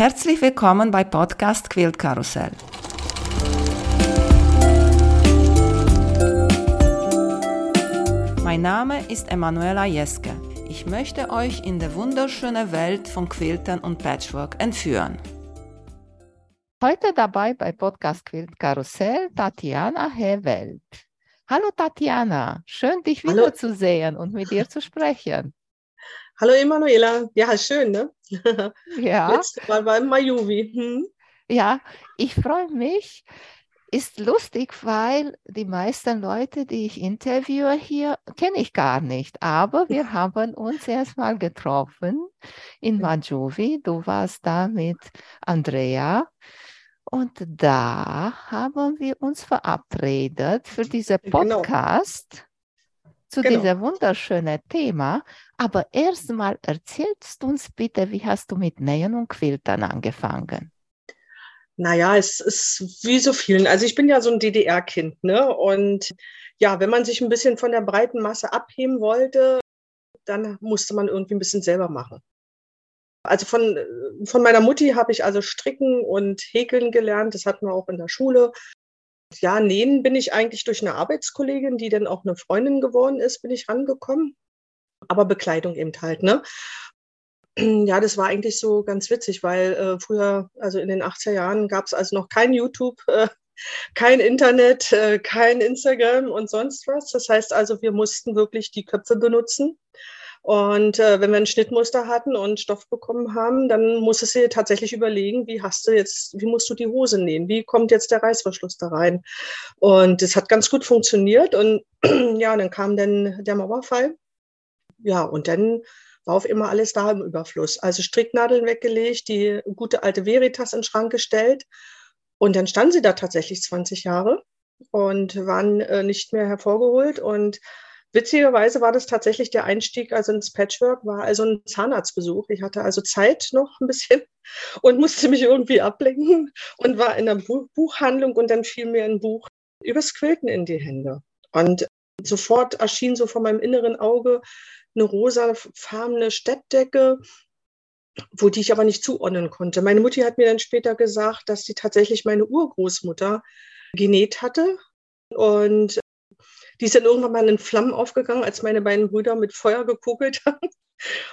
Herzlich willkommen bei Podcast Quilt Karussell. Mein Name ist Emanuela Jeske. Ich möchte euch in die wunderschöne Welt von Quiltern und Patchwork entführen. Heute dabei bei Podcast Quilt Karussell Tatjana Hewelt. Hallo Tatjana, schön dich wiederzusehen und mit dir zu sprechen. Hallo Emanuela. Ja, schön, ne? Ja, Letztes Mal war im Mayuvi. Hm? ja, ich freue mich. Ist lustig, weil die meisten Leute, die ich interviewe hier, kenne ich gar nicht. Aber wir haben uns erstmal getroffen in Majuvi. Du warst da mit Andrea. Und da haben wir uns verabredet für diesen Genau. Zu Genau. diesem wunderschönen Thema. Aber erstmal erzählst du uns bitte, wie hast du mit Nähen und Quiltern angefangen? Naja, es ist wie so vielen. Also ich bin ja so ein DDR-Kind, ne? Und ja, wenn man sich ein bisschen von der breiten Masse abheben wollte, dann musste man irgendwie ein bisschen selber machen. Also von, von meiner Mutti habe ich also Stricken und Häkeln gelernt. Das hatten wir auch in der Schule. Ja, nähen bin ich eigentlich durch eine Arbeitskollegin, die dann auch eine Freundin geworden ist, bin ich rangekommen. Aber Bekleidung eben halt, ne? Ja, das war eigentlich so ganz witzig, weil äh, früher, also in den 80er Jahren, gab es also noch kein YouTube, äh, kein Internet, äh, kein Instagram und sonst was. Das heißt also, wir mussten wirklich die Köpfe benutzen. Und äh, wenn wir ein Schnittmuster hatten und Stoff bekommen haben, dann musstest du dir tatsächlich überlegen, wie hast du jetzt, wie musst du die Hose nähen? Wie kommt jetzt der Reißverschluss da rein? Und das hat ganz gut funktioniert. Und ja, dann kam dann der Mauerfall. Ja, und dann war auf immer alles da im Überfluss. Also Stricknadeln weggelegt, die gute alte Veritas in den Schrank gestellt. Und dann standen sie da tatsächlich 20 Jahre und waren äh, nicht mehr hervorgeholt. Und witzigerweise war das tatsächlich der Einstieg also ins Patchwork, war also ein Zahnarztbesuch. Ich hatte also Zeit noch ein bisschen und musste mich irgendwie ablenken und war in Bu Buchhandlung und dann fiel mir ein Buch übers Quilten in die Hände. Und sofort erschien so vor meinem inneren Auge eine rosafarbene Steppdecke, wo die ich aber nicht zuordnen konnte. Meine Mutti hat mir dann später gesagt, dass sie tatsächlich meine Urgroßmutter genäht hatte. Und die dann irgendwann mal in Flammen aufgegangen, als meine beiden Brüder mit Feuer gekugelt haben.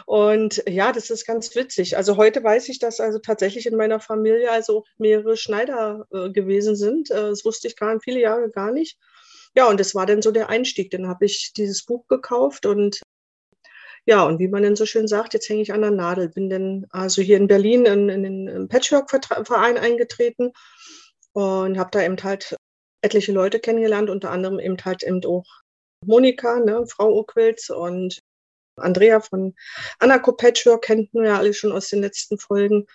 Und ja, das ist ganz witzig. Also heute weiß ich, dass also tatsächlich in meiner Familie also auch mehrere Schneider äh, gewesen sind. Äh, das wusste ich gar viele Jahre gar nicht. Ja, und das war dann so der Einstieg. Dann habe ich dieses Buch gekauft und ja, und wie man dann so schön sagt, jetzt hänge ich an der Nadel. Bin dann also hier in Berlin in, in den Patchwork-Verein eingetreten und habe da eben halt etliche Leute kennengelernt, unter anderem eben halt eben auch Monika, ne, Frau Urquilz und Andrea von Anaco Patchwork kennen wir ja alle schon aus den letzten Folgen.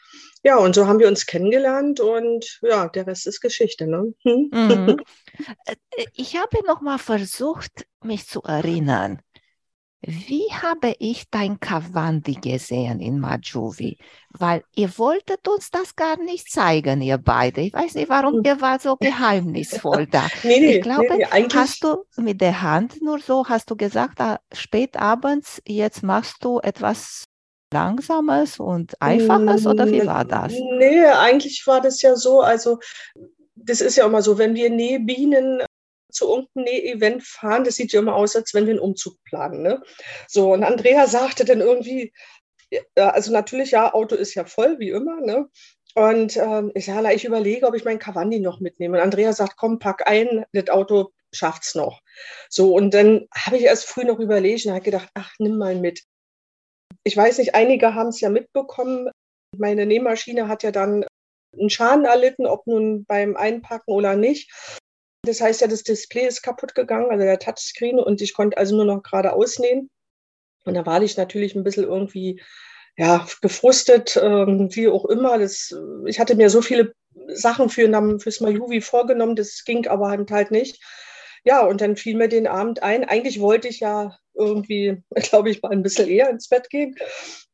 Ja, und so haben wir uns kennengelernt und ja, der Rest ist Geschichte. Ne? Hm? Mhm. Äh, Ich habe noch mal versucht, mich zu erinnern. Wie habe ich dein Kawandi gesehen in Majuvi? Weil ihr wolltet uns das gar nicht zeigen, ihr beide. Ich weiß nicht, warum Hm. ihr war so geheimnisvoll da. Nee, nee, Ich glaube, nee, nee. Hast du mit der Hand nur so, hast du gesagt, ah, spät abends, jetzt machst du etwas Langsames und Einfaches oder wie war das? Nee, eigentlich war das ja so, also das ist ja immer so, wenn wir Nähbienen zu irgendeinem Näh-Event fahren, das sieht ja immer aus, als wenn wir einen Umzug planen. Ne? So, und Andrea sagte dann irgendwie, also natürlich, ja, Auto ist ja voll, wie immer, ne? Und ähm, ich sage, ich überlege, ob ich meinen Kawandi noch mitnehme. Und Andrea sagt, komm, pack ein, das Auto schafft's noch. So, und dann habe ich erst früh noch überlegt und habe gedacht, ach, nimm mal mit. Ich weiß nicht, einige haben es ja mitbekommen. Meine Nähmaschine hat ja dann einen Schaden erlitten, ob nun beim Einpacken oder nicht. Das heißt ja, das Display ist kaputt gegangen, also der Touchscreen, und ich konnte also nur noch gerade ausnähen. Und da war ich natürlich ein bisschen irgendwie ja, gefrustet, ähm, wie auch immer. Das, ich hatte mir so viele Sachen für fürs Majuvi vorgenommen, das ging aber halt, halt nicht. Ja, und dann fiel mir den Abend ein. Eigentlich wollte ich ja irgendwie, glaube ich, mal ein bisschen eher ins Bett gehen.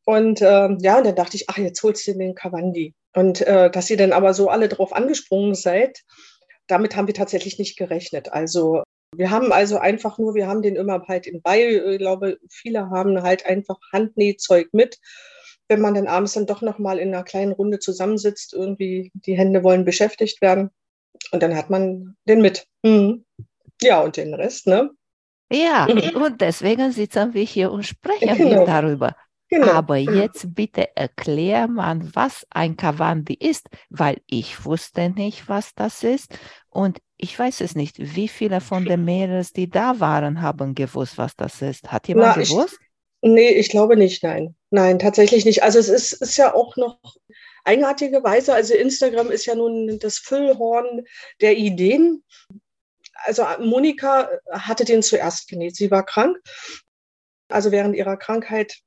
Und ähm, ja, und dann dachte ich, ach, jetzt holst du den Kawandi. Und äh, dass ihr dann aber so alle drauf angesprungen seid, damit haben wir tatsächlich nicht gerechnet. Also wir haben also einfach nur, wir haben den immer halt in bei. Ich glaube, viele haben halt einfach Handnähzeug mit. wenn man dann abends dann doch noch mal in einer kleinen Runde zusammensitzt, irgendwie die Hände wollen beschäftigt werden und dann hat man den mit. Mhm. Ja, und den Rest, ne? Ja, mhm. und deswegen sitzen wir hier und sprechen genau. darüber. Genau. Aber genau. jetzt bitte erklär man, was ein Kavandi ist, weil ich wusste nicht, was das ist. Und ich weiß es nicht. Wie viele von den Mädels, die da waren, haben gewusst, was das ist? Hat jemand Na, gewusst? Ich, nee, ich glaube nicht, nein. Nein, tatsächlich nicht. Also es ist, ist ja auch noch eigenartigerweise, also Instagram ist ja nun das Füllhorn der Ideen. Also Monika hatte den zuerst genäht. Sie war krank. Also während ihrer Krankheit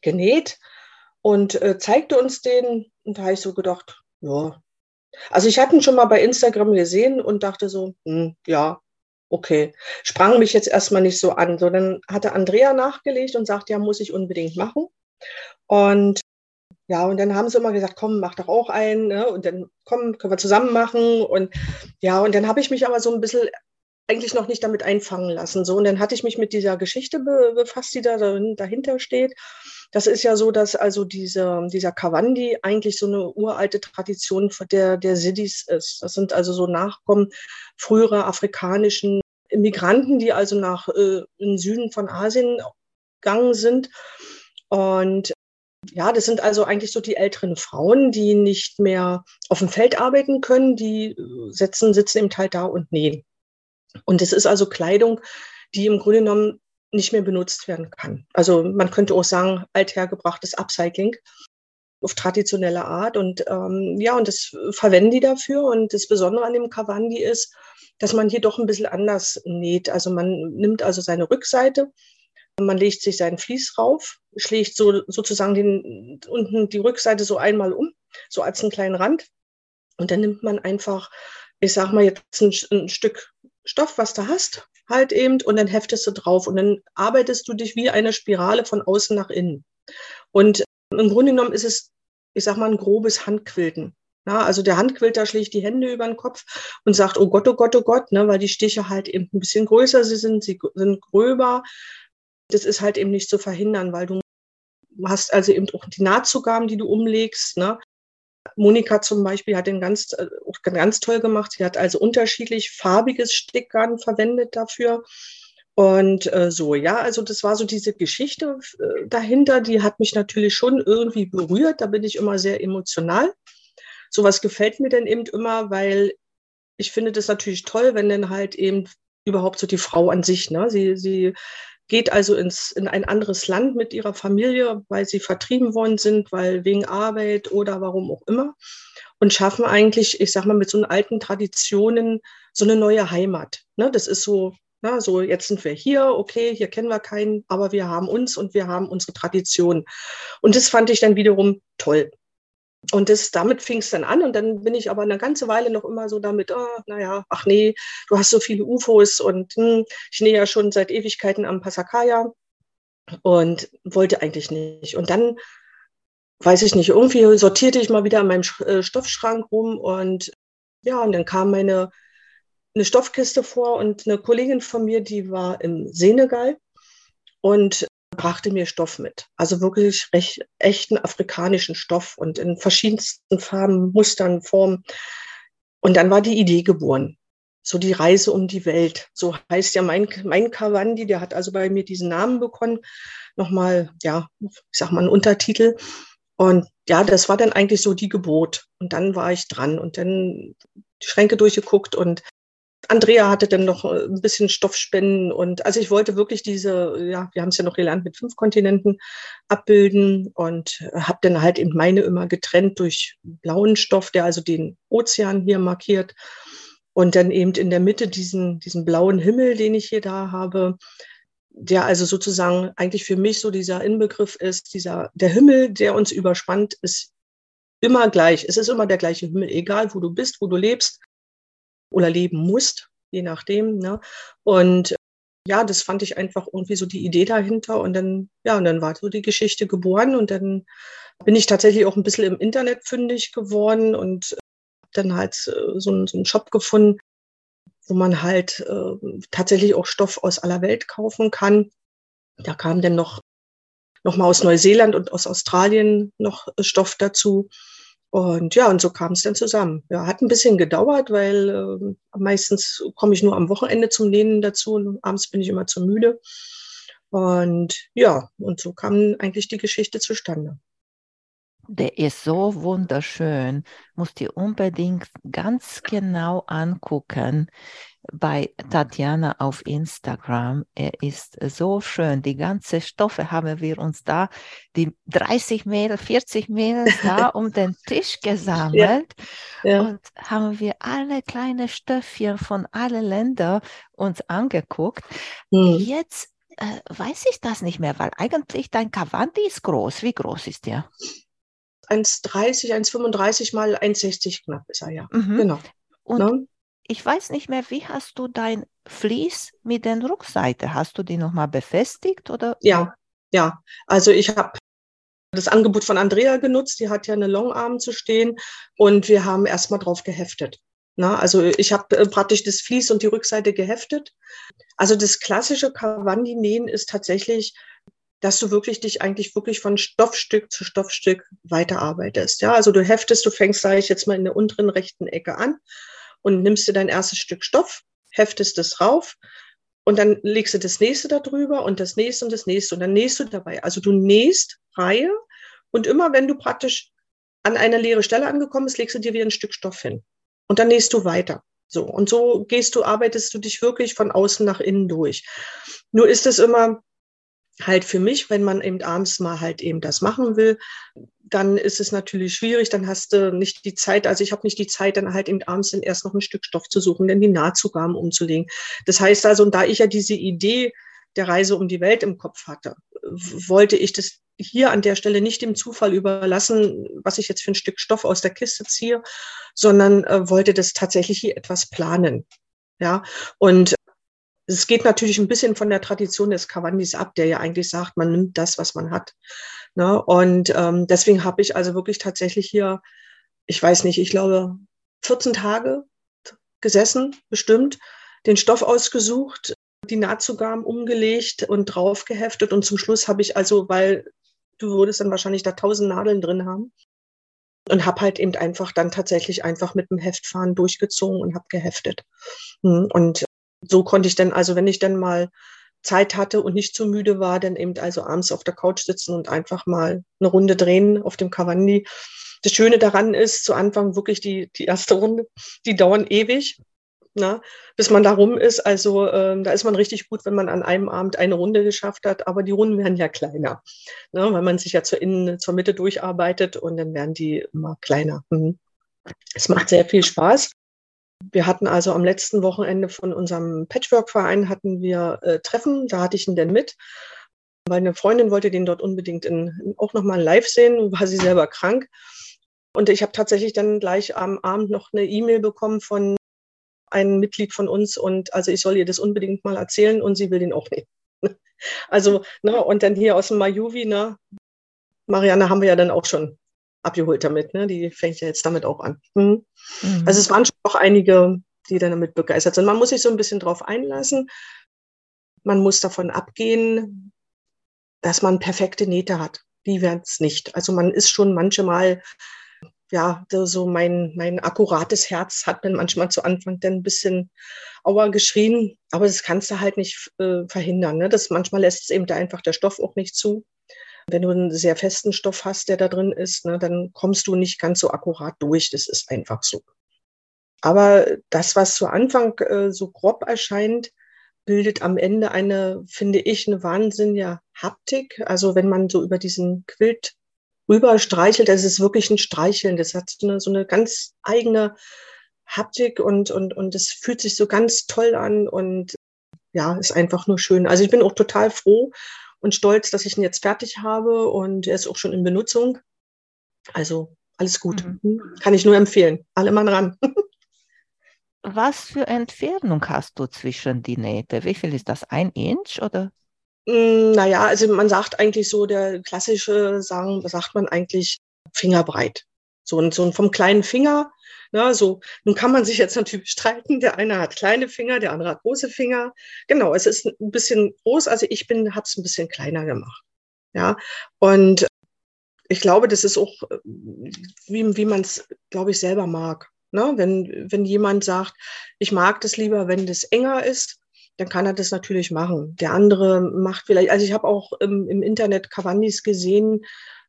genäht und äh, zeigte uns den. Und da habe ich so gedacht, ja. Also ich hatte ihn schon mal bei Instagram gesehen und dachte so, hm, ja, okay. Sprang mich jetzt erstmal nicht so an. So, dann hatte Andrea nachgelegt und sagt, ja, muss ich unbedingt machen. Und ja, und dann haben sie immer gesagt, komm, mach doch auch einen. Ne? Und dann, komm, können wir zusammen machen. Und ja, und dann habe ich mich aber so ein bisschen eigentlich noch nicht damit einfangen lassen. So, und dann hatte ich mich mit dieser Geschichte befasst, die da dahinter steht. Das ist ja so, dass also diese, dieser Kawandi eigentlich so eine uralte Tradition der, der Siddis ist. Das sind also so Nachkommen früherer afrikanischen Immigranten, die also nach äh, im Süden von Asien gegangen sind. Und ja, das sind also eigentlich so die älteren Frauen, die nicht mehr auf dem Feld arbeiten können, die setzen, sitzen im Teil da und nähen. Und es ist also Kleidung, die im Grunde genommen nicht mehr benutzt werden kann. Also man könnte auch sagen, althergebrachtes Upcycling auf traditionelle Art. Und ähm, ja, und das verwenden die dafür. Und das Besondere an dem Kawandi ist, dass man hier doch ein bisschen anders näht. Also man nimmt also seine Rückseite, man legt sich seinen Vlies rauf, schlägt so sozusagen den, unten die Rückseite so einmal um, so als einen kleinen Rand. Und dann nimmt man einfach, ich sag mal jetzt ein, ein Stück Stoff, was du hast, halt eben, und dann heftest du drauf und dann arbeitest du dich wie eine Spirale von außen nach innen. Und im Grunde genommen ist es, ich sag mal, ein grobes Handquilten. Ja, also der Handquilter schlägt die Hände über den Kopf und sagt, oh Gott, oh Gott, oh Gott, ne, weil die Stiche halt eben ein bisschen größer sind, sie sind gröber. Das ist halt eben nicht zu verhindern, weil du hast also eben auch die Nahtzugaben, die du umlegst. Ne? Monika zum Beispiel hat den ganz, äh, ganz toll gemacht. Sie hat also unterschiedlich farbiges Stickgarn verwendet dafür. Und äh, so, ja, also das war so diese Geschichte äh, dahinter, die hat mich natürlich schon irgendwie berührt. Da bin ich immer sehr emotional. Sowas gefällt mir dann eben immer, weil ich finde das natürlich toll, wenn dann halt eben überhaupt so die Frau an sich, ne, sie, sie geht also ins, in ein anderes Land mit ihrer Familie, weil sie vertrieben worden sind, weil wegen Arbeit oder warum auch immer. Und schaffen eigentlich, ich sag mal, mit so alten Traditionen so eine neue Heimat. Ne? Das ist so, na, so jetzt sind wir hier, okay, hier kennen wir keinen, aber wir haben uns und wir haben unsere Tradition. Und das fand ich dann wiederum toll. Und das, damit fing es dann an und dann bin ich aber eine ganze Weile noch immer so damit, oh, naja, ach nee, du hast so viele UFOs und hm, ich nähe ja schon seit Ewigkeiten am Pasakaya und wollte eigentlich nicht. Und dann, weiß ich nicht, irgendwie sortierte ich mal wieder in meinem äh, Stoffschrank rum und ja, und dann kam meine eine Stoffkiste vor und eine Kollegin von mir, die war im Senegal und brachte mir Stoff mit. Also wirklich recht, echten afrikanischen Stoff und in verschiedensten Farben, Mustern, Formen. Und dann war die Idee geboren. So die Reise um die Welt. So heißt ja mein, mein Kawandi, der hat also bei mir diesen Namen bekommen. Nochmal, ja, ich sag mal einen Untertitel. Und ja, das war dann eigentlich so die Gebot. Und dann war ich dran und dann die Schränke durchgeguckt und Andrea hatte dann noch äh, ein bisschen Stoffspenden und also ich wollte wirklich diese, ja, wir haben es ja noch gelernt, mit fünf Kontinenten abbilden und habe dann halt eben meine immer getrennt durch blauen Stoff, der also den Ozean hier markiert und dann eben in der Mitte diesen, diesen blauen Himmel, den ich hier da habe, der also sozusagen eigentlich für mich so dieser Inbegriff ist, dieser, der Himmel, der uns überspannt, ist immer gleich. Es ist immer der gleiche Himmel, egal wo du bist, wo du lebst oder leben musst, je nachdem. Ne? Und ja, das fand ich einfach irgendwie so die Idee dahinter. Und dann, ja, und dann war so die Geschichte geboren. Und dann bin ich tatsächlich auch ein bisschen im Internet fündig geworden und dann halt äh, so, einen, so einen Shop gefunden, wo man halt äh, tatsächlich auch Stoff aus aller Welt kaufen kann. Da kam dann noch nochmal aus Neuseeland und aus Australien noch Stoff dazu. Und ja, und so kam es dann zusammen. Ja, hat ein bisschen gedauert, weil äh, meistens komme ich nur am Wochenende zum Nähen dazu und abends bin ich immer zu müde. Und ja, und so kam eigentlich die Geschichte zustande. Der ist so wunderschön. Musst dir unbedingt ganz genau angucken bei Tatjana auf Instagram. Er ist so schön. Die ganze Stoffe haben wir uns da, die 30 Mädel, 40 Mädels da um den Tisch gesammelt ja. Ja. und haben wir alle kleine Stöffchen von allen Ländern uns angeguckt. Hm. Jetzt äh, weiß ich das nicht mehr, weil eigentlich dein Kavanti ist groß. Wie groß ist der? 1,30, 1,35 mal 1,60 knapp ist er, ja. Mhm. Genau. Und ne? Ich weiß nicht mehr, wie hast du dein Vlies mit der Rückseite? Hast du die nochmal befestigt oder? Ja, ja. Also ich habe das Angebot von Andrea genutzt, die hat ja eine Longarm zu stehen und wir haben erstmal drauf geheftet. Na, also ich habe äh, praktisch das Vlies und die Rückseite geheftet. Also das klassische Kawandi-Nähen ist tatsächlich dass du wirklich dich eigentlich wirklich von Stoffstück zu Stoffstück weiterarbeitest. Ja, also du heftest, du fängst, sage ich jetzt mal, in der unteren rechten Ecke an und nimmst dir dein erstes Stück Stoff, heftest es rauf und dann legst du das nächste da drüber und das nächste und das nächste und dann nähst du dabei. Also du nähst Reihe und immer wenn du praktisch an einer leere Stelle angekommen bist, legst du dir wieder ein Stück Stoff hin und dann nähst du weiter. So und so gehst du, arbeitest du dich wirklich von außen nach innen durch. Nur ist es immer halt für mich, wenn man eben abends mal halt eben das machen will, dann ist es natürlich schwierig, dann hast du nicht die Zeit, also ich habe nicht die Zeit, dann halt eben abends dann erst noch ein Stück Stoff zu suchen, denn die Nahtzugaben umzulegen. Das heißt also, und da ich ja diese Idee der Reise um die Welt im Kopf hatte, wollte ich das hier an der Stelle nicht dem Zufall überlassen, was ich jetzt für ein Stück Stoff aus der Kiste ziehe, sondern äh, wollte das tatsächlich hier etwas planen. Ja, und es geht natürlich ein bisschen von der Tradition des Cavandis ab, der ja eigentlich sagt, man nimmt das, was man hat. Ne? Und ähm, deswegen habe ich also wirklich tatsächlich hier, ich weiß nicht, ich glaube 14 Tage gesessen, bestimmt, den Stoff ausgesucht, die Nahtzugaben umgelegt und draufgeheftet. Und zum Schluss habe ich also, weil du würdest dann wahrscheinlich da tausend Nadeln drin haben, und habe halt eben einfach dann tatsächlich einfach mit dem Heftfahren durchgezogen und habe geheftet. Hm, und so konnte ich dann, also wenn ich dann mal Zeit hatte und nicht zu müde war, dann eben also abends auf der Couch sitzen und einfach mal eine Runde drehen auf dem Cavandi. Das Schöne daran ist, zu Anfang wirklich die, die erste Runde, die dauern ewig, na, ne, bis man da rum ist. Also ähm, da ist man richtig gut, wenn man an einem Abend eine Runde geschafft hat, aber die Runden werden ja kleiner, ne, weil man sich ja zur, Innen, zur Mitte durcharbeitet und dann werden die immer kleiner. Mhm. Es macht sehr viel Spaß. Wir hatten also am letzten Wochenende von unserem Patchwork-Verein hatten wir äh, Treffen, da hatte ich ihn denn mit, weil eine Freundin wollte den dort unbedingt in, auch nochmal live sehen, war sie selber krank. Und ich habe tatsächlich dann gleich am Abend noch eine E-Mail bekommen von einem Mitglied von uns und also ich soll ihr das unbedingt mal erzählen und sie will den auch nicht. Also, ne, und dann hier aus dem Majuvi, ne, Marianne haben wir ja dann auch schon abgeholt damit. Ne? Die fängt ja jetzt damit auch an. Hm. Mhm. Also es waren schon auch einige, die dann damit begeistert sind. Man muss sich so ein bisschen drauf einlassen. Man muss davon abgehen, dass man perfekte Nähte hat. Die werden es nicht. Also man ist schon manchmal, ja, so mein, mein akkurates Herz hat man manchmal zu Anfang dann ein bisschen Aua geschrien, aber das kannst du halt nicht äh, verhindern. Ne? Das manchmal lässt es eben da einfach der Stoff auch nicht zu. Wenn du einen sehr festen Stoff hast, der da drin ist, ne, dann kommst du nicht ganz so akkurat durch. Das ist einfach so. Aber das, was zu Anfang äh, so grob erscheint, bildet am Ende eine, finde ich, eine wahnsinnige Haptik. Also wenn man so über diesen Quilt rüber streichelt, das ist wirklich ein Streicheln. Das hat so eine, so eine ganz eigene Haptik und, und, und es fühlt sich so ganz toll an und ja, ist einfach nur schön. Also ich bin auch total froh, und stolz, dass ich ihn jetzt fertig habe und er ist auch schon in Benutzung. Also alles gut. Mhm. Hm, kann ich nur empfehlen. Alle mal ran. Was für Entfernung hast du zwischen die Nähte? Wie viel ist das? Ein Inch oder? Hm, naja, also man sagt eigentlich so, der klassische sagen, sagt man eigentlich Fingerbreit. So, und so vom kleinen Finger na, so, nun kann man sich jetzt natürlich streiten. Der eine hat kleine Finger, der andere hat große Finger. Genau, es ist ein bisschen groß. Also ich bin, habe es ein bisschen kleiner gemacht. Ja, und ich glaube, das ist auch, wie, wie man es, glaube ich, selber mag. Ne? Wenn, wenn jemand sagt, ich mag das lieber, wenn das enger ist, dann kann er das natürlich machen. Der andere macht vielleicht, also ich habe auch im, im Internet Cavandis gesehen,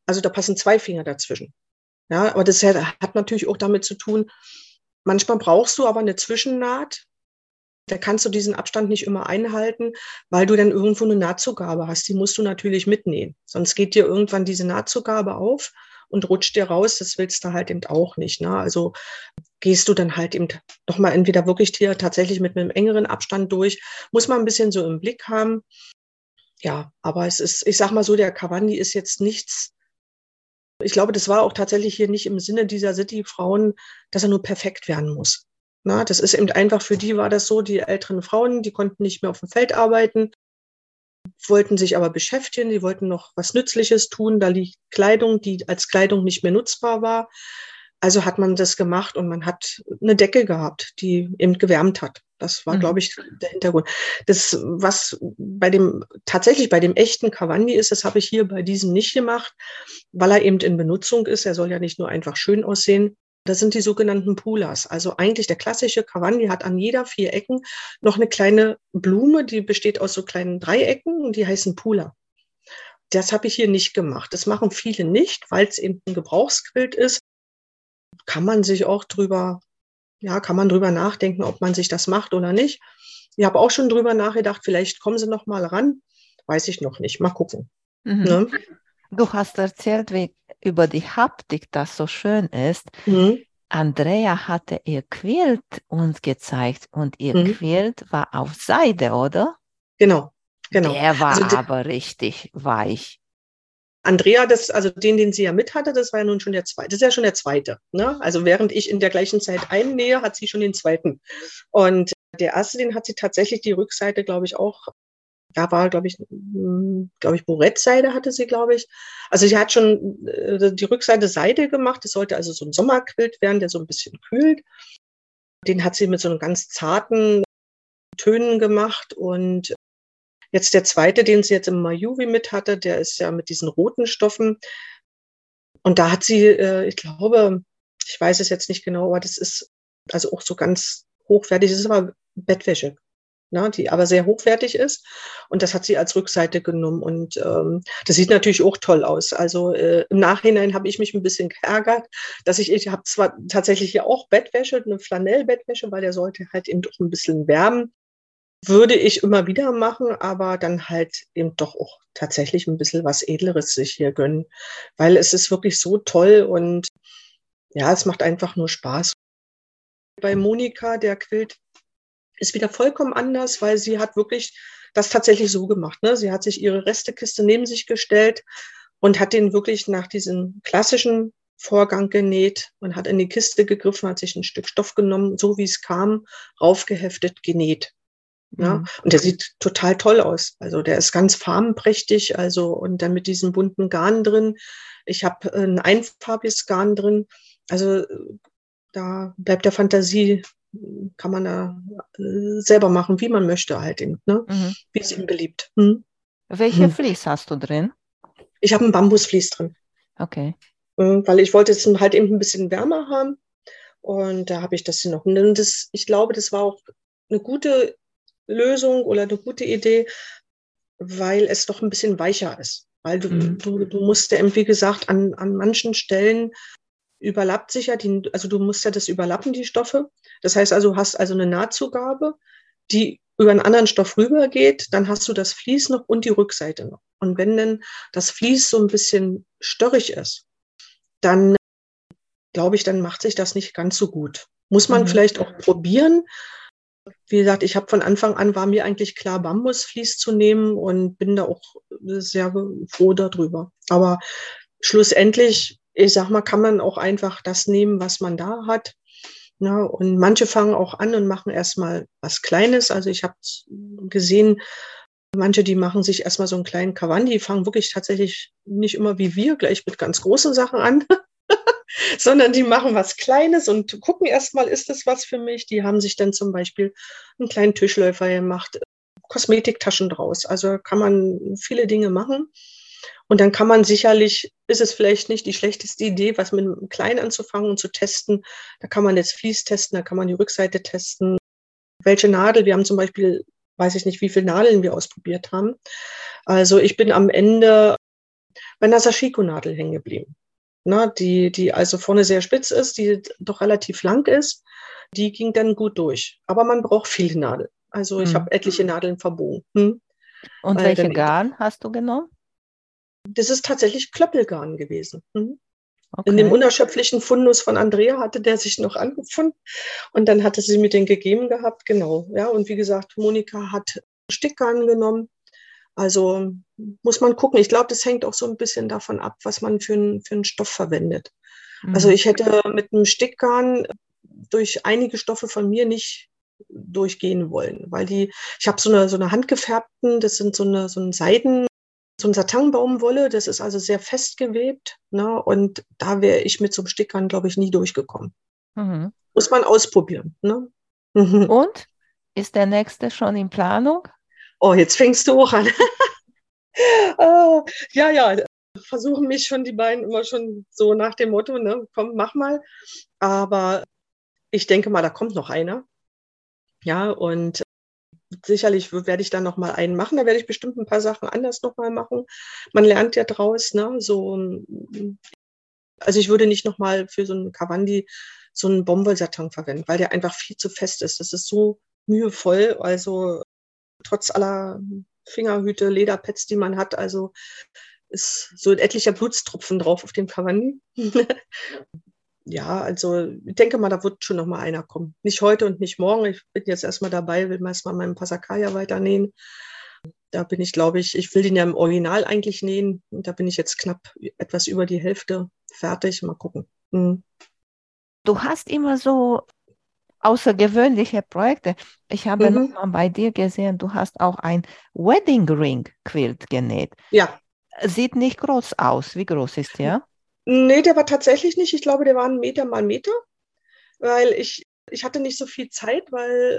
also da passen zwei Finger dazwischen. Ja, aber das hat, natürlich auch damit zu tun, manchmal brauchst du aber eine Zwischennaht, da kannst du diesen Abstand nicht immer einhalten, weil du dann irgendwo eine Nahtzugabe hast. Die musst du natürlich mitnehmen. Sonst geht dir irgendwann diese Nahtzugabe auf und rutscht dir raus. Das willst du halt eben auch nicht. Ne? Also gehst du dann halt eben nochmal entweder wirklich hier tatsächlich mit einem engeren Abstand durch. Muss man ein bisschen so im Blick haben. Ja, aber es ist, ich sag mal so, der Cavandi ist jetzt nichts. Ich glaube, das war auch tatsächlich hier nicht im Sinne dieser City-Frauen, dass er nur perfekt werden muss. Na, das ist eben einfach, für die war das so, die älteren Frauen, die konnten nicht mehr auf dem Feld arbeiten, wollten sich aber beschäftigen, die wollten noch was Nützliches tun. Da liegt Kleidung, die als Kleidung nicht mehr nutzbar war. Also hat man das gemacht und man hat eine Decke gehabt, die eben gewärmt hat. Das war, mhm. glaube ich, der Hintergrund. Das, was bei dem, tatsächlich bei dem echten Cavandi ist, das habe ich hier bei diesem nicht gemacht, weil er eben in Benutzung ist. Er soll ja nicht nur einfach schön aussehen, das sind die sogenannten Pulas. Also eigentlich der klassische Cavandi hat an jeder vier Ecken noch eine kleine Blume, die besteht aus so kleinen Dreiecken und die heißen Pula. Das habe ich hier nicht gemacht. Das machen viele nicht, weil es eben ein Gebrauchsquilt ist. Kann man sich auch drüber, ja, kann man drüber nachdenken, ob man sich das macht oder nicht. Ich habe auch schon drüber nachgedacht, vielleicht kommen sie noch mal ran. Weiß ich noch nicht. Mal gucken. Mhm. Ne? Du hast erzählt, wie über die Haptik das so schön ist. Mhm. Andrea hatte ihr Quilt uns gezeigt und ihr mhm. Quilt war auf Seide, oder? Genau, genau. Der war also, aber richtig weich. Andrea, das, also den, den sie ja mit hatte, das war ja nun schon der zweite. Das ist ja schon der zweite. Ne? Also während ich in der gleichen Zeit einnähe, hat sie schon den zweiten. Und der erste, den hat sie tatsächlich die Rückseite, glaube ich, auch da war, glaube ich, hm, glaube ich, Borettseide hatte sie, glaube ich. Also sie hat schon äh, die Rückseite Seide gemacht. Das sollte also so ein Sommerquilt werden, der so ein bisschen kühlt. Den hat sie mit so einem ganz zarten Tönen gemacht. Und jetzt der zweite, den sie jetzt im Mayuvi mit hatte, der ist ja mit diesen roten Stoffen. Und da hat sie, äh, ich glaube, ich weiß es jetzt nicht genau, aber das ist also auch so ganz hochwertig. Das ist aber Bettwäsche ne, die aber sehr hochwertig ist. Und das hat sie als Rückseite genommen. Und ähm, das sieht natürlich auch toll aus. Also äh, im Nachhinein habe ich mich ein bisschen geärgert, dass ich, ich habe zwar tatsächlich hier auch Bettwäsche, eine Flanellbettwäsche, weil der sollte halt eben doch ein bisschen wärmen. Würde ich immer wieder machen, aber dann halt eben doch auch tatsächlich ein bisschen was Edleres sich hier gönnen, weil es ist wirklich so toll und ja, es macht einfach nur Spaß. Bei Monika, der Quilt, ist wieder vollkommen anders, weil sie hat wirklich das tatsächlich so gemacht. Ne? Sie hat sich ihre Restekiste neben sich gestellt und hat den wirklich nach diesem klassischen Vorgang genäht und hat in die Kiste gegriffen, hat sich ein Stück Stoff genommen, so wie es kam, raufgeheftet, genäht. Ja, mhm. und der sieht total toll aus. Also der ist ganz farbenprächtig, also und dann mit diesem bunten Garn drin. Ich habe ein einfarbiges Garn drin. Also da bleibt der Fantasie kann man da äh, selber machen, wie man möchte halt, eben, ne? Mhm. wie es ihm beliebt. Hm? Welche mhm. Vlies hast du drin? Ich habe ein Bambusvlies drin. Okay. Hm, weil ich wollte es halt eben ein bisschen wärmer haben und da habe ich das hier noch. Und das, ich glaube, das war auch eine gute Lösung oder eine gute Idee, weil es doch ein bisschen weicher ist. Weil du, mhm. du, du musst ja, wie gesagt, an, an manchen Stellen überlappt sich ja, die, also du musst ja das überlappen, die Stoffe. Das heißt also, du hast also eine Nahtzugabe, die über einen anderen Stoff rübergeht, dann hast du das Vlies noch und die Rückseite noch. Und wenn denn das Vlies so ein bisschen störrig ist, dann glaube ich, dann macht sich das nicht ganz so gut. Muss man mhm. vielleicht auch probieren. Wie gesagt, ich habe von Anfang an war mir eigentlich klar, Bambusvlies zu nehmen und bin da auch sehr froh darüber. Aber schlussendlich ich sag mal, kann man auch einfach das nehmen, was man da hat. Ne? und manche fangen auch an und machen erstmal was Kleines. Also ich habe gesehen, manche, die machen sich erstmal so einen kleinen Kawan, die fangen wirklich tatsächlich nicht immer wie wir gleich mit ganz großen Sachen an, sondern die machen was Kleines und gucken erstmal, ist das was für mich? Die haben sich dann zum Beispiel einen kleinen Tischläufer gemacht, Kosmetiktaschen draus. Also kann man viele Dinge machen. Und dann kann man sicherlich, ist es vielleicht nicht die schlechteste Idee, was mit einem Kleinen anzufangen und zu testen. Da kann man jetzt Fließ testen, da kann man die Rückseite testen. Welche Nadel? Wir haben zum Beispiel, weiß ich nicht, wie viele Nadeln wir ausprobiert haben. Also ich bin am Ende bei einer Sashiko-Nadel hängen geblieben. Na, die, die also vorne sehr spitz ist, die doch relativ lang ist, die ging dann gut durch. Aber man braucht viele Nadeln. Also ich hm. habe etliche Nadeln verbogen. Hm? Und Weil welche Garn hast du genommen? Das ist tatsächlich Klöppelgarn gewesen. Hm? Okay. In dem unerschöpflichen Fundus von Andrea hatte der sich noch angefunden und dann hatte sie mir den gegeben gehabt, genau. Ja, und wie gesagt, Monika hat Stickgarn genommen. Also muss man gucken. Ich glaube, das hängt auch so ein bisschen davon ab, was man für, ein, für einen Stoff verwendet. Mhm. Also ich hätte mit einem Stickgarn durch einige Stoffe von mir nicht durchgehen wollen, weil die, ich habe so eine, so eine handgefärbten, das sind so eine, so ein Seiden, so ein Satanbaumwolle, das ist also sehr fest gewebt, ne, und da wäre ich mit so einem Stickern, glaube ich, nie durchgekommen. Mhm. Muss man ausprobieren, ne? Und? Ist der nächste schon in Planung? Oh, jetzt fängst du auch an. oh, ja, ja, versuchen mich schon die beiden immer schon so nach dem Motto, ne, komm, mach mal. Aber ich denke mal, da kommt noch einer. Ja, und sicherlich werde ich dann noch mal einen machen. Da werde ich bestimmt ein paar Sachen anders noch mal machen. Man lernt ja draus, ne? So, also ich würde nicht noch mal für so einen Kawandi so einen Bomwollsatin verwenden, weil der einfach viel zu fest ist. Das ist so mühevoll. Also trotz aller Fingerhüte, Lederpads, die man hat, also ist so ein etlicher Blutstropfen drauf auf dem Kawandi. ja, also ich denke mal, da wird schon noch mal einer kommen. Nicht heute und nicht morgen. Ich bin jetzt erstmal dabei, will erstmal meinen Pasakaya weiternähen. Da bin ich, glaube ich, ich will den ja im Original eigentlich nähen. Und da bin ich jetzt knapp etwas über die Hälfte fertig. Mal gucken. Hm. Du hast immer so außergewöhnliche Projekte. Ich habe mhm. mal bei dir gesehen, du hast auch ein Wedding Ring Quilt genäht. Ja. Sieht nicht groß aus. Wie groß ist der? Nee, der war tatsächlich nicht. Ich glaube, der war ein Meter mal Meter, weil ich, ich hatte nicht so viel Zeit, weil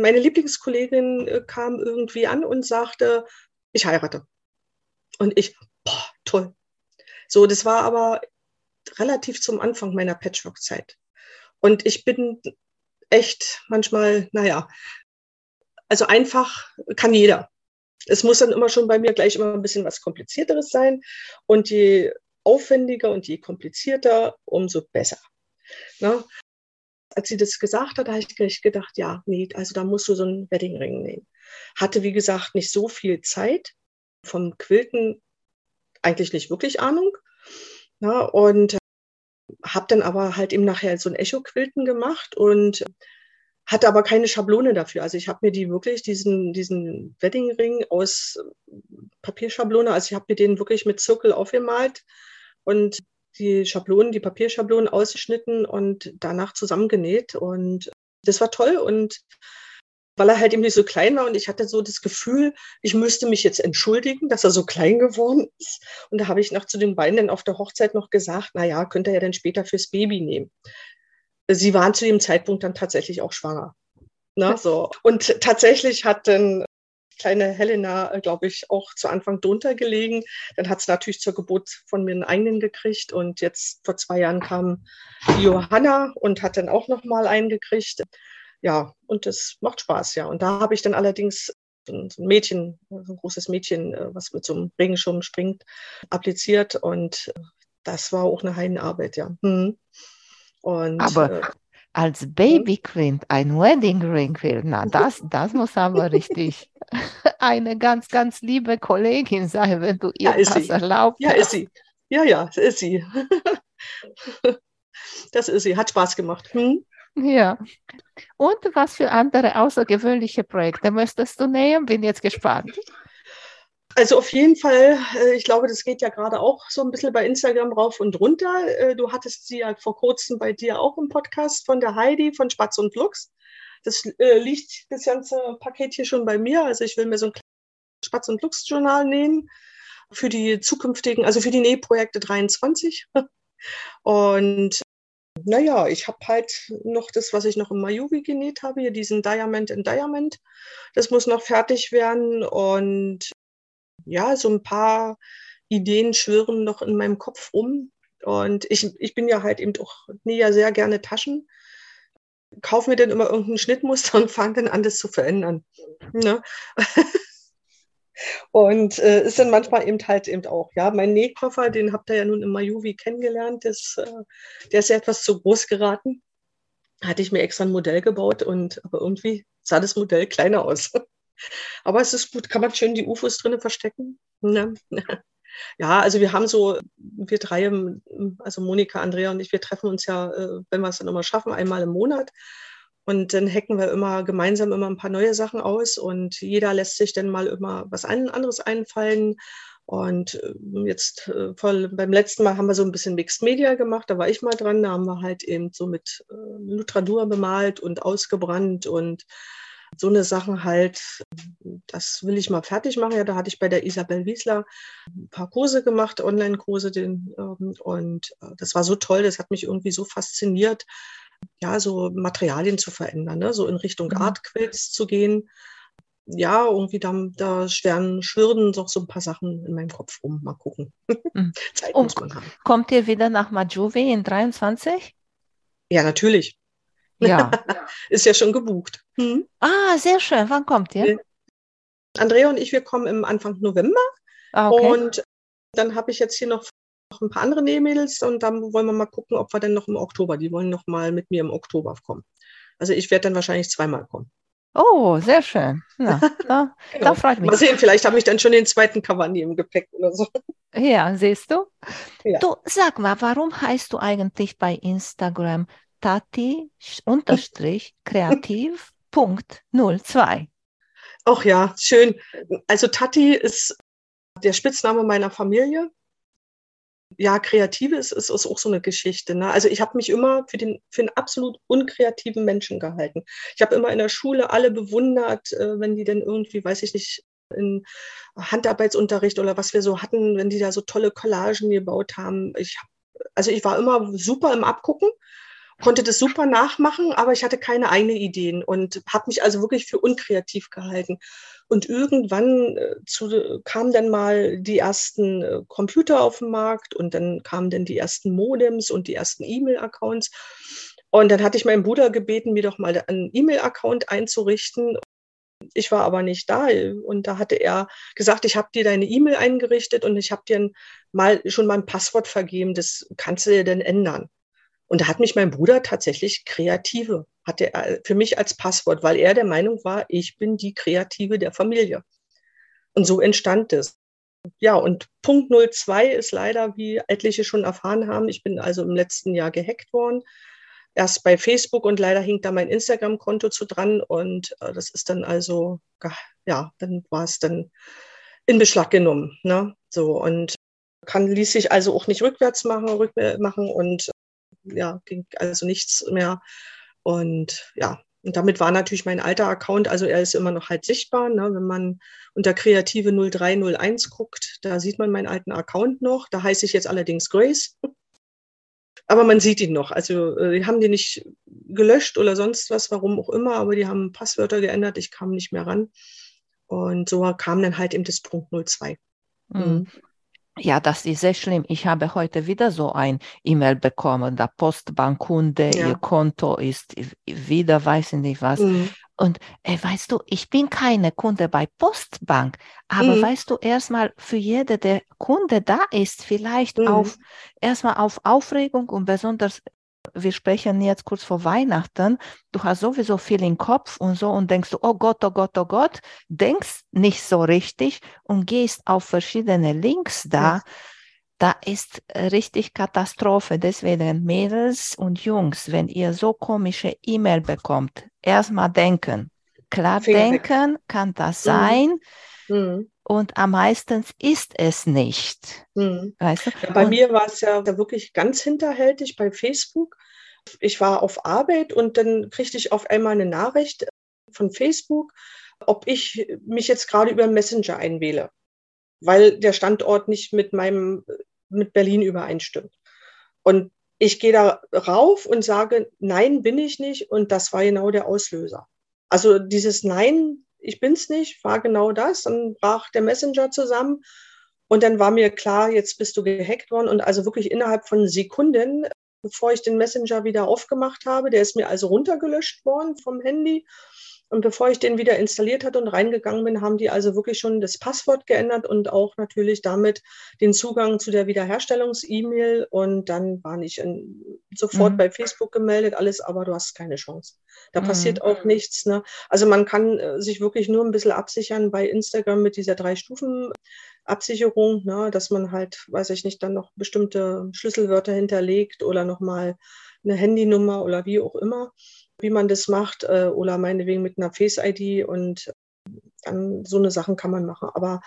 meine Lieblingskollegin äh, kam irgendwie an und sagte, ich heirate. Und ich, boah, toll. So, das war aber relativ zum Anfang meiner Patchwork-Zeit. Und ich bin echt manchmal, naja, also einfach kann jeder. Es muss dann immer schon bei mir gleich immer ein bisschen was Komplizierteres sein. Und je aufwendiger und je komplizierter, umso besser. Ne? Als sie das gesagt hat, habe ich gleich gedacht, ja, nee, also da musst du so einen Weddingring nehmen. Hatte, wie gesagt, nicht so viel Zeit. Vom Quilten eigentlich nicht wirklich Ahnung. Ne? Und habe dann aber halt eben nachher so ein Echo-Quilten gemacht und hatte aber keine Schablone dafür. Also ich habe mir die wirklich, diesen, diesen Weddingring aus Papierschablone, also ich habe mir den wirklich mit Zirkel aufgemalt und die Schablonen, die Papierschablonen ausgeschnitten und danach zusammengenäht. Und das war toll. Und weil er halt eben nicht so klein war und ich hatte so das Gefühl, ich müsste mich jetzt entschuldigen, dass er so klein geworden ist. Und da habe ich noch zu den beiden dann auf der Hochzeit noch gesagt, na ja, könnte er ja dann später fürs Baby nehmen. Sie waren zu dem Zeitpunkt dann tatsächlich auch schwanger. Na, so. Und tatsächlich hat dann kleine Helena, glaube ich, auch zu Anfang drunter gelegen. Dann hat sie natürlich zur Geburt von mir einen eigenen gekriegt und jetzt vor zwei Jahren kam Johanna und hat dann auch noch mal einen gekriegt. Ja, und das macht Spaß, ja. Und da habe ich dann allerdings so ein Mädchen, so ein großes Mädchen, äh, was mit so einem Regenschirm springt, appliziert und das war auch eine Heidenarbeit, ja. Hm. Und, Aber äh, als Babykind ein Wedding Ring will, na das, das muss aber richtig eine ganz, ganz liebe Kollegin sein, wenn du ihr ja, das sie. erlaubt Ja, ist sie. Ja, ja, ist sie. das ist sie. Hat Spaß gemacht. Hm? Ja. Und was für andere außergewöhnliche Projekte möchtest du nähen? Bin jetzt gespannt. Also auf jeden Fall, äh, ich glaube, das geht ja gerade auch so ein bisschen bei Instagram rauf und runter. Äh, du hattest sie ja vor kurzem bei dir auch im Podcast von der Heidi von Spatz und Flux. Das äh, liegt das ganze Paket hier schon bei mir. Also ich will mir so ein Spatz und Flux Journal nähen für die zukünftigen, also für die Nähprojekte 23. Und naja, ich habe halt noch das, was ich noch im Mayubi genäht habe, hier diesen Diamond in Diamond. Das muss noch fertig werden und ja, so ein paar Ideen schwirren noch in meinem Kopf rum. Und ich, ich bin ja halt eben auch nie ja sehr gerne Taschen. Kaufe mir dann immer irgendein Schnittmuster und fange dann an, das zu verändern. Ne? Und äh, ist dann manchmal eben halt eben auch, ja, mein Nähkoffer, den habt ihr ja nun im Majuvi kennengelernt, das, äh, der ist ja etwas zu groß geraten. Hatte ich mir extra ein Modell gebaut und aber irgendwie sah das Modell kleiner aus. aber es ist gut, kann man schön die UFOs drinnen verstecken. Ne? Ja, also wir haben so, wir drei, also Monika, Andrea und ich, wir treffen uns ja, äh, wenn wir es dann immer schaffen, einmal im Monat. Und dann hacken wir immer gemeinsam immer ein paar neue Sachen aus und jeder lässt sich dann mal immer was anderes einfallen. Und äh, jetzt äh, beim letzten Mal haben wir so ein bisschen Mixed Media gemacht, da war ich mal dran, da haben wir halt eben so mit äh, Lutradur bemalt und ausgebrannt und so eine Sachen halt, das will ich mal fertig machen. Ja, da hatte ich bei der Isabel Wiesler ein paar Kurse gemacht, Online-Kurse, ähm, und äh, das war so toll, das hat mich irgendwie so fasziniert, ja, so Materialien zu verändern, ne? so in Richtung mhm. Artquills zu gehen. Ja, irgendwie da, da schweren, schwirren doch so ein paar Sachen in meinem Kopf rum. Mal gucken. Mhm. Zeit Und muss man haben. Kommt ihr wieder nach Majuvi in 23? Ja, natürlich. Ja. Ist ja schon gebucht. Hm? Ah, sehr schön. Wann kommt ihr? Andrea und ich, wir kommen im Anfang November. Ah, okay. Und dann habe ich jetzt hier noch noch ein paar andere Nähmädels und dann wollen wir mal gucken, ob wir denn noch im Oktober, die wollen noch mal mit mir im Oktober kommen. Also ich werde dann wahrscheinlich zweimal kommen. Oh, sehr schön. Ja, da, genau. da freut mich. Mal sehen, vielleicht habe ich dann schon den zweiten Cavani im Gepäck oder so. Ja, siehst du? Ja. Du, sag mal, warum heißt du eigentlich bei Instagram Tati unterstrich kreativ Punkt 02? Ach ja, schön. Also Tati ist der Spitzname meiner Familie ja, Kreatives ist, ist auch so eine Geschichte. Ne? Also ich habe mich immer für den, für einen absolut unkreativen Menschen gehalten. Ich habe immer in der Schule alle bewundert, äh, wenn die dann irgendwie, weiß ich nicht, in Handarbeitsunterricht oder was wir so hatten, wenn die da so tolle Collagen gebaut haben. Ich also ich war immer super im Abgucken konnte das super nachmachen, aber ich hatte keine eigenen Ideen und habe mich also wirklich für unkreativ gehalten. Und irgendwann äh, zu, kamen dann mal die ersten äh, Computer auf den Markt und dann kamen dann die ersten Modems und die ersten E-Mail-Accounts. Und dann hatte ich meinen Bruder gebeten, mir doch mal einen E-Mail-Account einzurichten. Ich war aber nicht da und da hatte er gesagt, ich habe dir deine E-Mail eingerichtet und ich habe dir mal schon mal ein Passwort vergeben, das kannst du dir denn ändern. Und da hat mich mein Bruder tatsächlich Kreative, hatte er für mich als Passwort, weil er der Meinung war, ich bin die Kreative der Familie. Und so entstand es. Ja, und Punkt 02 ist leider, wie etliche schon erfahren haben, ich bin also im letzten Jahr gehackt worden. Erst bei Facebook und leider hing da mein Instagram-Konto zu dran und äh, das ist dann also, ja, dann war es dann in Beschlag genommen. Ne? So und kann, ließ sich also auch nicht rückwärts machen, rück machen und ja, ging also nichts mehr. Und ja, und damit war natürlich mein alter Account, also er ist immer noch halt sichtbar. Ne? Wenn man unter Kreative 0301 guckt, da sieht man meinen alten Account noch. Da heiße ich jetzt allerdings Grace. Aber man sieht ihn noch. Also äh, die haben die nicht gelöscht oder sonst was, warum auch immer, aber die haben Passwörter geändert, ich kam nicht mehr ran. Und so kam dann halt eben das Punkt 02. Mhm. Ja, das ist sehr schlimm. Ich habe heute wieder so ein E-Mail bekommen, da Postbankkunde, ja. ihr Konto ist wieder, weiß ich nicht was. Mhm. Und äh, weißt du, ich bin keine Kunde bei Postbank, aber mhm. weißt du, erstmal für jede, der Kunde da ist, vielleicht mhm. auf erstmal auf Aufregung und besonders wir sprechen jetzt kurz vor Weihnachten, du hast sowieso viel im Kopf und so und denkst du, oh Gott, oh Gott, oh Gott, denkst nicht so richtig und gehst auf verschiedene Links da. Ja. Da ist richtig Katastrophe. Deswegen Mädels und Jungs, wenn ihr so komische E-Mail bekommt, erstmal denken. Klar denken kann das mhm. sein. Mhm. Und am meisten ist es nicht. Mhm. Weißt du? ja, bei und, mir war es ja wirklich ganz hinterhältig bei Facebook. Ich war auf Arbeit und dann kriegte ich auf einmal eine Nachricht von Facebook, ob ich mich jetzt gerade über Messenger einwähle, weil der Standort nicht mit meinem mit Berlin übereinstimmt. Und ich gehe da rauf und sage, nein, bin ich nicht. Und das war genau der Auslöser. Also dieses Nein ich bin's nicht, war genau das. Dann brach der Messenger zusammen Und dann war mir klar, jetzt bist du gehackt worden und also wirklich innerhalb von Sekunden, bevor ich den Messenger wieder aufgemacht habe, der ist mir also runtergelöscht worden vom Handy und bevor ich den wieder installiert hatte und reingegangen bin, haben die also wirklich schon das Passwort geändert und auch natürlich damit den Zugang zu der Wiederherstellungs-E-Mail. Und dann war ich in, sofort mhm. bei Facebook gemeldet, alles, aber du hast keine Chance. Da mhm. passiert auch nichts. Ne? Also man kann äh, sich wirklich nur ein bisschen absichern bei Instagram mit dieser drei Stufen. Absicherung, ne, dass man halt, weiß ich nicht, dann noch bestimmte Schlüsselwörter hinterlegt oder nochmal eine Handynummer oder wie auch immer wie man das macht äh, oder meinetwegen mit einer Face-ID und dann so eine Sachen kann man machen. Aber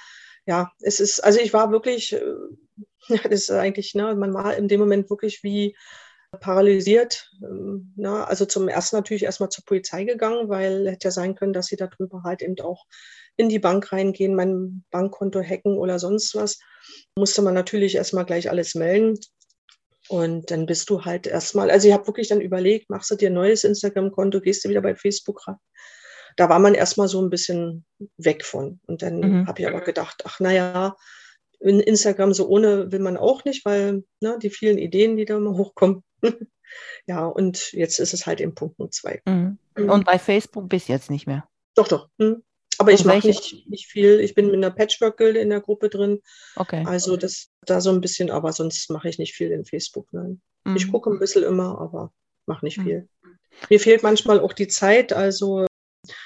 ja, es ist, also ich war wirklich, äh, das ist eigentlich, ne, man war in dem Moment wirklich wie paralysiert. Ähm, ne? Also zum ersten natürlich erstmal zur Polizei gegangen, weil hätte ja sein können, dass sie darüber halt eben auch in die Bank reingehen, mein Bankkonto hacken oder sonst was. Musste man natürlich erstmal gleich alles melden. Und dann bist du halt erstmal, also ich habe wirklich dann überlegt, machst du dir ein neues Instagram-Konto, gehst du wieder bei Facebook rein. Da war man erstmal so ein bisschen weg von. Und dann mhm. habe ich aber gedacht, ach naja, in Instagram so ohne will man auch nicht, weil ne, die vielen Ideen, die da mal hochkommen. ja, und jetzt ist es halt im Punkt Nummer zwei. Mhm. mhm. Und bei Facebook bis jetzt nicht mehr? Doch, doch. Hm. Aber ich mache nicht, nicht viel. Ich bin mit einer Patchwork-Gilde in der Gruppe drin. Okay. Also das da so ein bisschen, aber sonst mache ich nicht viel in Facebook. Nein. Mhm. Ich gucke ein bisschen immer, aber mache nicht mhm. viel. Mir fehlt manchmal auch die Zeit. Also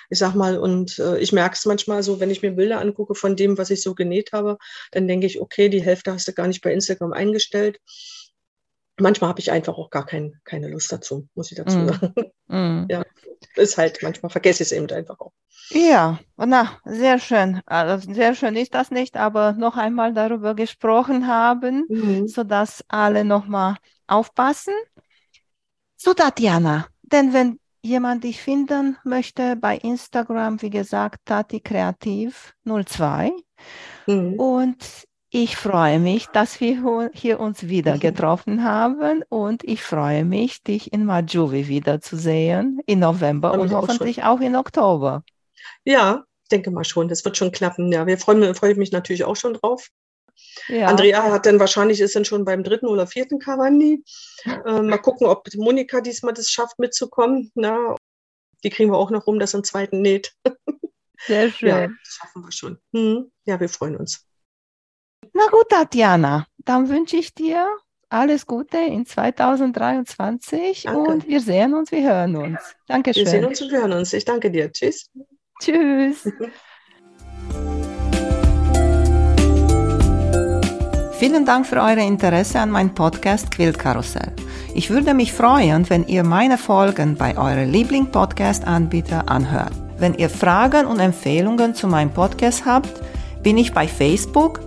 ich sag mal, und äh, ich merke es manchmal so, wenn ich mir Bilder angucke von dem, was ich so genäht habe, dann denke ich, okay, die Hälfte hast du gar nicht bei Instagram eingestellt. Manchmal habe ich einfach auch gar kein, keine Lust dazu, muss ich dazu mm. sagen. Mm. Ja, ist halt, manchmal vergesse ich es eben einfach auch. Ja, na, sehr schön. Also sehr schön ist das nicht, aber noch einmal darüber gesprochen haben, mhm. sodass alle nochmal aufpassen. So, Tatjana, denn wenn jemand dich finden möchte bei Instagram, wie gesagt, Tati Kreativ 02. Mhm. Und ich freue mich, dass wir hier uns wieder mhm. getroffen haben und ich freue mich, dich in Majuvi wiederzusehen im November und hoffentlich auch, auch in Oktober. Ja, denke mal schon, das wird schon klappen. Ja, wir freuen, freue mich natürlich auch schon drauf. Ja. Andrea hat dann wahrscheinlich ist dann schon beim dritten oder vierten Kawandi. Äh, mal gucken, ob Monika diesmal das schafft mitzukommen. Na, die kriegen wir auch noch rum, dass ein zweiten näht. Sehr schön. Ja, das schaffen wir schon. Hm. Ja, wir freuen uns. Na gut, Tatjana, dann wünsche ich dir alles Gute in 2023 danke. und wir sehen uns, wir hören uns. Dankeschön. Wir sehen uns und wir hören uns. Ich danke dir. Tschüss. Tschüss. Vielen Dank für euer Interesse an meinem Podcast Quiltkarussell. Ich würde mich freuen, wenn ihr meine Folgen bei eurem Liebling-Podcast-Anbieter anhört. Wenn ihr Fragen und Empfehlungen zu meinem Podcast habt, bin ich bei Facebook